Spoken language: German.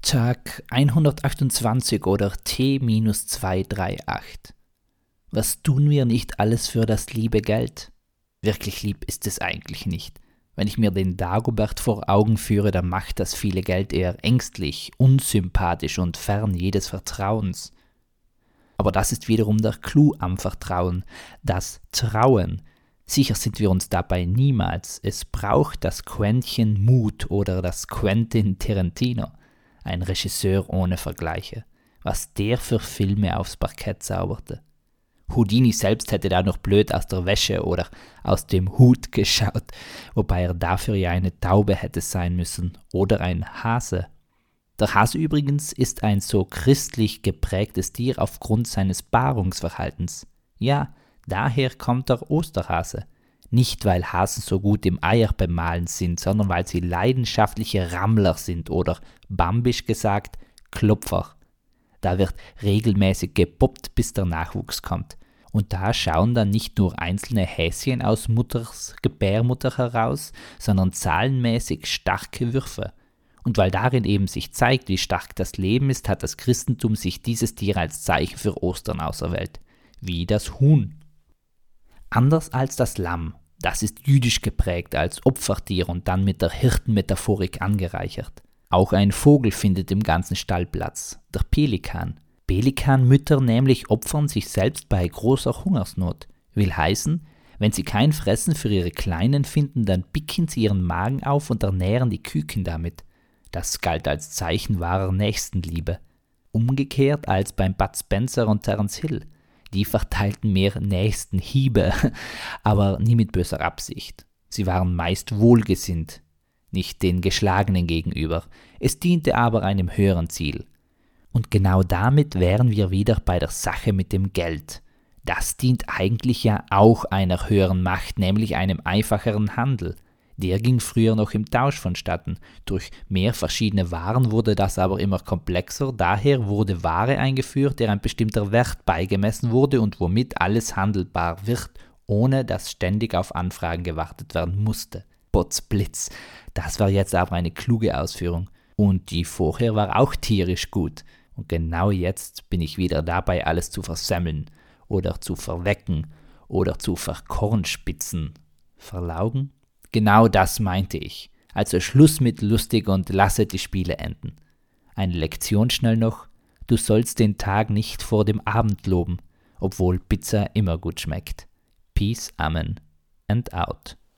Tag 128 oder T-238. Was tun wir nicht alles für das liebe Geld? Wirklich lieb ist es eigentlich nicht. Wenn ich mir den Dagobert vor Augen führe, dann macht das viele Geld eher ängstlich, unsympathisch und fern jedes Vertrauens. Aber das ist wiederum der Clou am Vertrauen, das Trauen. Sicher sind wir uns dabei niemals. Es braucht das Quäntchen Mut oder das Quentin Tarantino ein Regisseur ohne Vergleiche. Was der für Filme aufs Parkett zauberte. Houdini selbst hätte da noch blöd aus der Wäsche oder aus dem Hut geschaut, wobei er dafür ja eine Taube hätte sein müssen oder ein Hase. Der Hase übrigens ist ein so christlich geprägtes Tier aufgrund seines Paarungsverhaltens. Ja, daher kommt der Osterhase. Nicht, weil Hasen so gut im Eier bemalen sind, sondern weil sie leidenschaftliche Rammler sind oder, bambisch gesagt, Klopfer. Da wird regelmäßig gepoppt, bis der Nachwuchs kommt. Und da schauen dann nicht nur einzelne Häschen aus Mutters Gebärmutter heraus, sondern zahlenmäßig starke Würfe. Und weil darin eben sich zeigt, wie stark das Leben ist, hat das Christentum sich dieses Tier als Zeichen für Ostern auserwählt. Wie das Huhn. Anders als das Lamm, das ist jüdisch geprägt als Opfertier und dann mit der Hirtenmetaphorik angereichert. Auch ein Vogel findet im ganzen Stall Platz, der Pelikan. Pelikanmütter nämlich opfern sich selbst bei großer Hungersnot. Will heißen, wenn sie kein Fressen für ihre Kleinen finden, dann picken sie ihren Magen auf und ernähren die Küken damit. Das galt als Zeichen wahrer Nächstenliebe. Umgekehrt als beim Bud Spencer und Terence Hill die verteilten mehr Nächstenhiebe, aber nie mit böser Absicht. Sie waren meist wohlgesinnt, nicht den Geschlagenen gegenüber, es diente aber einem höheren Ziel. Und genau damit wären wir wieder bei der Sache mit dem Geld. Das dient eigentlich ja auch einer höheren Macht, nämlich einem einfacheren Handel. Der ging früher noch im Tausch vonstatten. Durch mehr verschiedene Waren wurde das aber immer komplexer, daher wurde Ware eingeführt, der ein bestimmter Wert beigemessen wurde und womit alles handelbar wird, ohne dass ständig auf Anfragen gewartet werden musste. Potzblitz. Das war jetzt aber eine kluge Ausführung. Und die vorher war auch tierisch gut. Und genau jetzt bin ich wieder dabei, alles zu versemmeln oder zu verwecken oder zu verkornspitzen. Verlaugen? Genau das meinte ich. Also Schluss mit lustig und lasse die Spiele enden. Eine Lektion schnell noch. Du sollst den Tag nicht vor dem Abend loben, obwohl Pizza immer gut schmeckt. Peace, Amen and out.